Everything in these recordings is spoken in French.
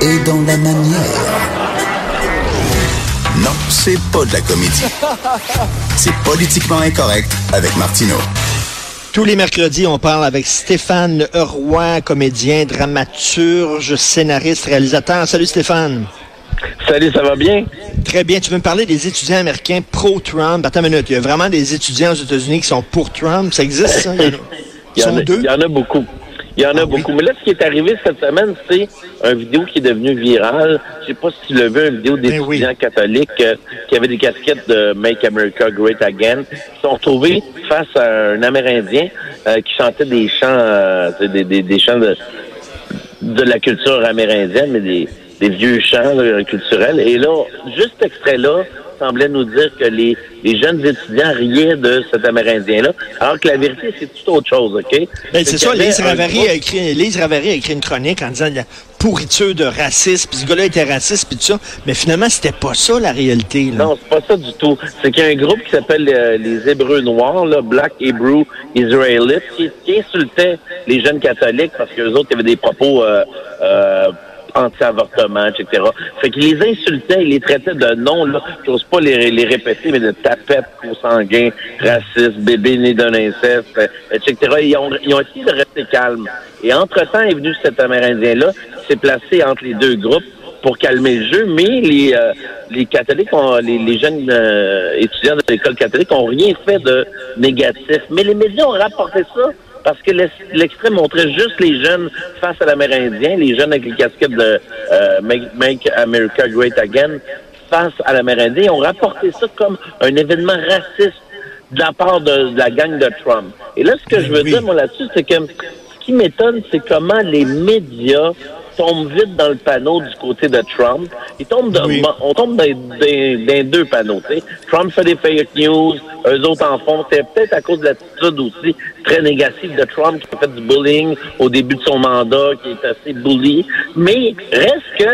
Est dans la manière. Non, c'est pas de la comédie. C'est politiquement incorrect avec Martineau. Tous les mercredis, on parle avec Stéphane Roy, comédien, dramaturge, scénariste, réalisateur. Salut Stéphane. Salut, ça va bien? Très bien. Tu veux me parler des étudiants américains pro-Trump? Attends une minute. Il y a vraiment des étudiants aux États-Unis qui sont pour Trump? Ça existe, ça? Il y en a, il y en a, il y en a beaucoup. Il y en a beaucoup. Mais là, ce qui est arrivé cette semaine, c'est une vidéo qui est devenue virale. Je sais pas si tu l'as vu, une vidéo d'étudiants catholiques euh, qui avaient des casquettes de Make America Great Again, qui sont retrouvés face à un Amérindien euh, qui chantait des chants, euh, des, des, des, chants de, de la culture amérindienne, mais des, des vieux chants culturels. Et là, juste cet extrait-là, semblait nous dire que les, les jeunes étudiants riaient de cet Amérindien-là, alors que la vérité, c'est tout autre chose, OK? Ben, c'est ça, Lise Ravary, a écrit, Lise Ravary a écrit une chronique en disant la pourriture de racisme, puis ce gars-là était raciste, puis tout ça. Mais finalement, c'était pas ça, la réalité. Là. Non, c'est pas ça du tout. C'est qu'il y a un groupe qui s'appelle euh, les Hébreux Noirs, là, Black Hebrew Israelites, qui, qui insultait les jeunes catholiques parce qu'eux autres, avaient des propos... Euh, euh, anti-avortement, etc. Fait qu'il les insultait, il les traitait de noms, là, j'ose pas les, les répéter, mais de tapettes consanguins, racistes, bébés nés d'un inceste, etc. Ils ont, ils ont essayé de rester calmes. Et entre-temps est venu cet Amérindien-là, s'est placé entre les deux groupes pour calmer le jeu, mais les, euh, les catholiques, ont, les, les jeunes euh, étudiants de l'école catholique ont rien fait de négatif. Mais les médias ont rapporté ça parce que l'extrait montrait juste les jeunes face à l'Amérindien, les jeunes avec les casquettes de euh, Make, America Great Again face à l'Amérindien. Ils ont rapporté ça comme un événement raciste de la part de, la gang de Trump. Et là, ce que je veux dire, moi, là-dessus, c'est que ce qui m'étonne, c'est comment les médias tombe vite dans le panneau du côté de Trump. Il tombe de, On tombe dans, dans, deux panneaux. Trump fait des fake news, eux autres en font. C'est peut-être à cause de l'attitude aussi très négative de Trump qui a fait du bullying au début de son mandat, qui est assez bully. Mais reste que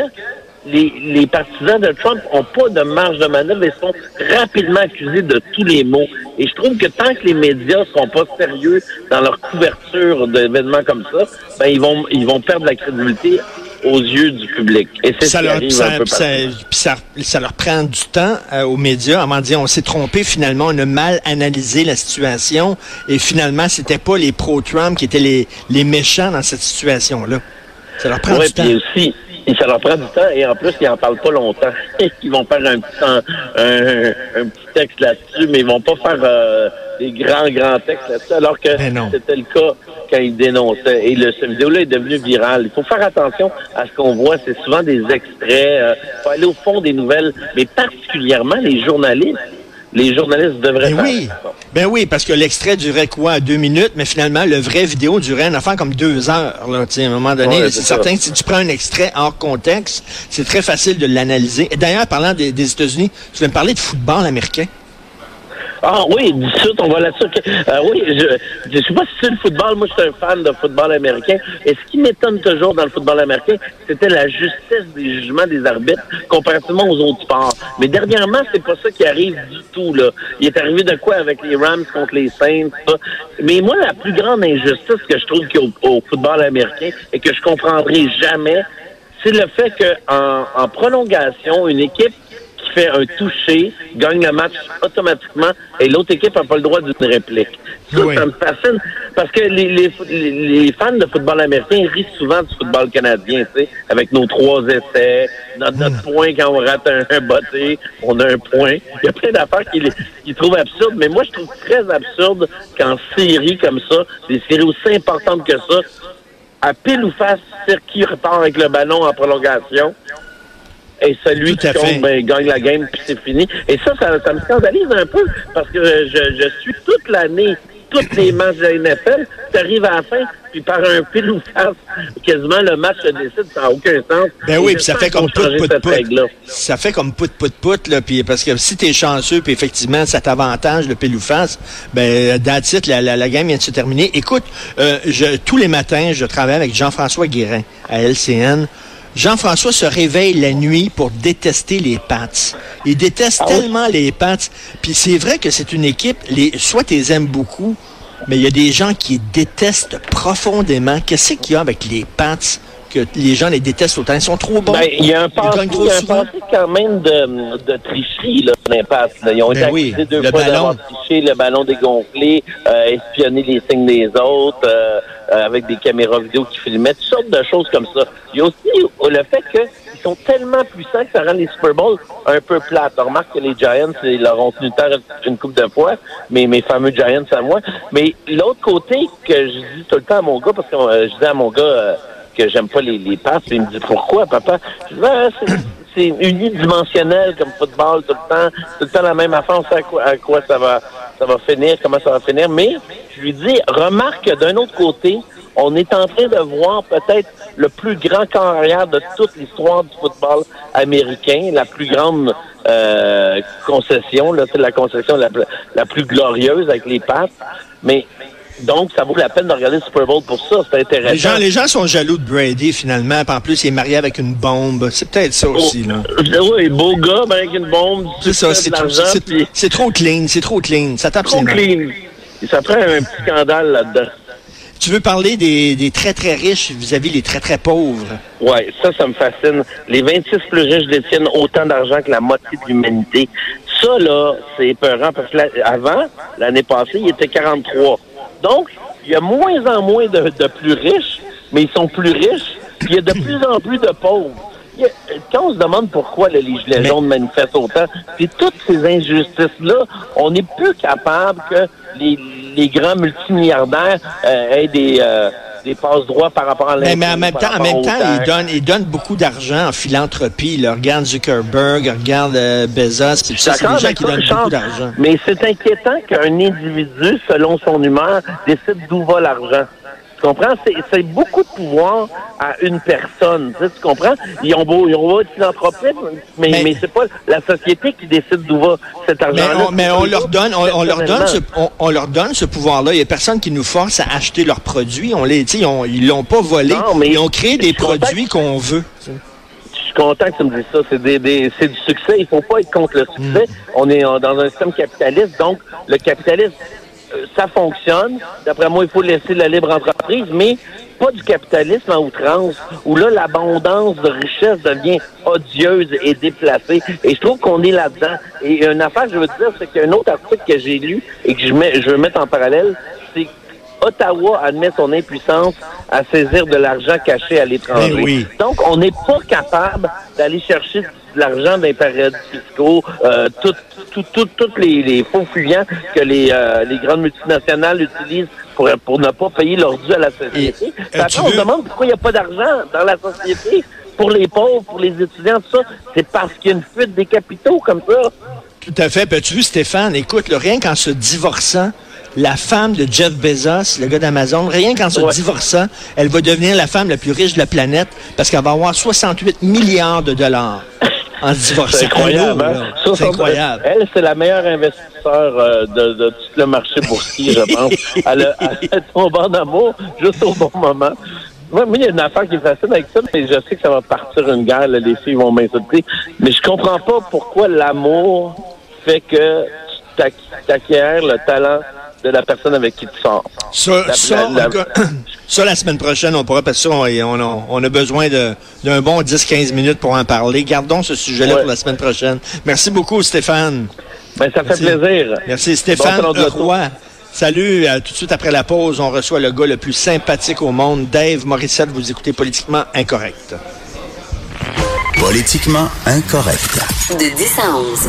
les, les, partisans de Trump n'ont pas de marge de manœuvre et sont rapidement accusés de tous les maux. Et je trouve que tant que les médias sont pas sérieux dans leur couverture d'événements comme ça, ben ils vont ils vont perdre la crédibilité aux yeux du public. Et c'est ça, leur, ça, un peu ça, ça, ça, leur prend du temps euh, aux médias de dire on s'est trompé finalement, on a mal analysé la situation et finalement c'était pas les pro-Trump qui étaient les, les méchants dans cette situation-là. Ça leur prend du temps. Aussi, et ça leur prend du temps et en plus, ils en parlent pas longtemps. ils vont faire un petit, un, un, petit texte là-dessus, mais ils vont pas faire euh, des grands, grands textes là-dessus, alors que c'était le cas quand ils dénonçaient. Et le, cette vidéo-là est devenue virale. Il faut faire attention à ce qu'on voit. C'est souvent des extraits. Il euh, faut aller au fond des nouvelles, mais particulièrement les journalistes les journalistes devraient ben oui. Ben oui, parce que l'extrait durait quoi, deux minutes, mais finalement, le vrai vidéo durait une affaire comme deux heures. Là, à un moment donné, c'est certain que si tu prends un extrait hors contexte, c'est très facile de l'analyser. Et d'ailleurs, parlant des, des États-Unis, tu veux me parler de football américain? Ah oui, du suite, on va là-dessus. Euh, oui, je ne sais pas si c'est le football. Moi, je suis un fan de football américain. Et ce qui m'étonne toujours dans le football américain, c'était la justesse des jugements des arbitres comparativement aux autres sports. Mais dernièrement, c'est pas ça qui arrive du tout. Là. Il est arrivé de quoi avec les Rams contre les Saints. Mais moi, la plus grande injustice que je trouve qu'il y a au, football américain et que je comprendrai jamais, c'est le fait qu'en en prolongation, une équipe fait un toucher, gagne le match automatiquement et l'autre équipe n'a pas le droit d'une réplique. Ça, ça me fascine parce que les, les, les, fans de football américain rient souvent du football canadien, tu sais, avec nos trois essais, notre, notre hmm. point quand on rate un, un botté, on a un point. Il y a plein d'affaires qu'ils qu trouvent absurdes, mais moi je trouve très absurde qu'en série comme ça, des séries aussi importantes que ça, à pile ou face, qui repart avec le ballon en prolongation et celui qui compte, ben, gagne la game, puis c'est fini. Et ça, ça, me scandalise un peu, parce que je, je suis toute l'année tous les matchs de la NFL, tu arrives à la fin, puis par un pile ou face, quasiment le match se décide, ça n'a aucun sens. Ben oui, puis ça fait comme put, put, put. Ça fait comme put, put, put, là, puis parce que si tu es chanceux, puis effectivement, ça t'avantage, le pile ou face, ben, that's la, la, la, game vient de se terminer. Écoute, euh, je, tous les matins, je travaille avec Jean-François Guérin à LCN. Jean-François se réveille la nuit pour détester les Pats. Il déteste ah tellement les Pats. Puis c'est vrai que c'est une équipe, les, soit tu les aimes beaucoup, mais il y a des gens qui détestent profondément. Qu'est-ce qu'il y a avec les Pats? Que les gens les détestent autant? Ils sont trop bons. Ben, il y a un passé, quand même de, de tricherie, là, l'impasse. Ils ont ben été accusés deux fois d'avoir triché, le ballon dégonflé, euh, espionner les signes des autres, euh, euh, avec des caméras vidéo qui filmaient, toutes sortes de choses comme ça. Il y a aussi le fait qu'ils sont tellement puissants que ça rend les Super Bowls un peu plates. On remarque que les Giants, ils leur ont tenu tard une coupe de fois, mais mes fameux Giants à moi. Mais l'autre côté que je dis tout le temps à mon gars, parce que je dis à mon gars que j'aime pas les, les passes. il me dit pourquoi, papa? Je dis, ben, c'est unidimensionnel comme football tout le temps. Tout le temps la même affaire, on sait à quoi, à quoi ça va ça va finir, comment ça va finir. Mais je lui dis, remarque que d'un autre côté, on est en train de voir peut-être le plus grand carrière de toute l'histoire du football américain, la plus grande euh, concession, là, la concession la, la plus glorieuse avec les passes. Mais donc, ça vaut la peine de regarder le Super Bowl pour ça. C'est intéressant. Les gens, les gens sont jaloux de Brady, finalement. En plus, il est marié avec une bombe. C'est peut-être ça aussi, là. Oui, beau gars, avec une bombe. C'est ça, c'est trop, puis... trop clean. C'est trop clean. Ça tape Trop clean. Ça prend un petit scandale là-dedans. Tu veux parler des, des très, très riches vis-à-vis des très, très pauvres? Oui, ça, ça me fascine. Les 26 plus riches détiennent autant d'argent que la moitié de l'humanité. Ça, là, c'est épeurant parce que avant, l'année passée, il était 43. Donc, il y a moins en moins de, plus riches, mais ils sont plus riches. Puis il y a de plus en plus de pauvres. quand on se demande pourquoi les Gilets jaunes manifestent autant, c'est toutes ces injustices-là, on n'est plus capable que les, grands multimilliardaires euh, aient des... Euh, par rapport à Mais, mais en même temps, en même temps ils, donnent, ils donnent beaucoup d'argent en philanthropie. Là. Regarde Zuckerberg, regarde euh, Bezos, c'est des gens qui donnent beaucoup d'argent. Mais c'est inquiétant qu'un individu, selon son humeur, décide d'où va l'argent. Tu comprends? C'est beaucoup de pouvoir à une personne. Tu, comprends? Ils ont beau, ils ont beau être philanthropiques, mais, mais, c'est pas la société qui décide d'où va cet argent-là. Mais, on, leur donne, on, leur donne ce, on, leur donne ce pouvoir-là. Il y a personne qui nous force à acheter leurs produits. On les, ils, ont, ils l'ont pas volé. mais ils ont créé des produits qu'on veut. Je suis content que tu me dises ça. C'est des, du succès. Il faut pas être contre le succès. Mm. On est dans un système capitaliste, donc le capitalisme ça fonctionne. D'après moi, il faut laisser la libre entreprise, mais pas du capitalisme en outrance, où là, l'abondance de richesse devient odieuse et déplacée. Et je trouve qu'on est là-dedans. Et une affaire, je veux dire, c'est qu'un autre article que j'ai lu et que je, mets, je veux mettre en parallèle, c'est Ottawa admet son impuissance à saisir de l'argent caché à l'étranger. Ben Donc, on n'est pas capable d'aller chercher de l'argent des paradis fiscaux, euh, tous les, faux fuyants que les, euh, les grandes multinationales utilisent pour, pour ne pas payer leur dû à la société. Après, on se demande pourquoi il n'y a pas d'argent dans la société pour les pauvres, pour les étudiants, tout ça. C'est parce qu'il y a une fuite des capitaux comme ça. Tout à fait. tu vu, Stéphane, écoute, rien qu'en se divorçant, la femme de Jeff Bezos, le gars d'Amazon, rien qu'en se divorçant, elle va devenir la femme la plus riche de la planète parce qu'elle va avoir 68 milliards de dollars en divorçant. C'est incroyable. Hein? C'est incroyable. Elle, c'est la meilleure investisseur euh, de, tout le marché boursier, je pense. elle, elle tombé d'amour juste au bon moment. Moi, il y a une affaire qui est facile avec ça, mais je sais que ça va partir une guerre, les filles vont m'insulter. Mais je comprends pas pourquoi l'amour fait que tu acquiers le talent de la personne avec qui tu sors. Ça, ça, la, semaine prochaine, on pourra, parce que on, on, a besoin d'un bon 10-15 minutes pour en parler. Gardons ce sujet-là pour la semaine prochaine. Merci beaucoup, Stéphane. Ben, ça fait plaisir. Merci, Stéphane Roy. Salut, tout de suite après la pause, on reçoit le gars le plus sympathique au monde, Dave Morissette. Vous écoutez Politiquement Incorrect. Politiquement Incorrect. De 10 à 11.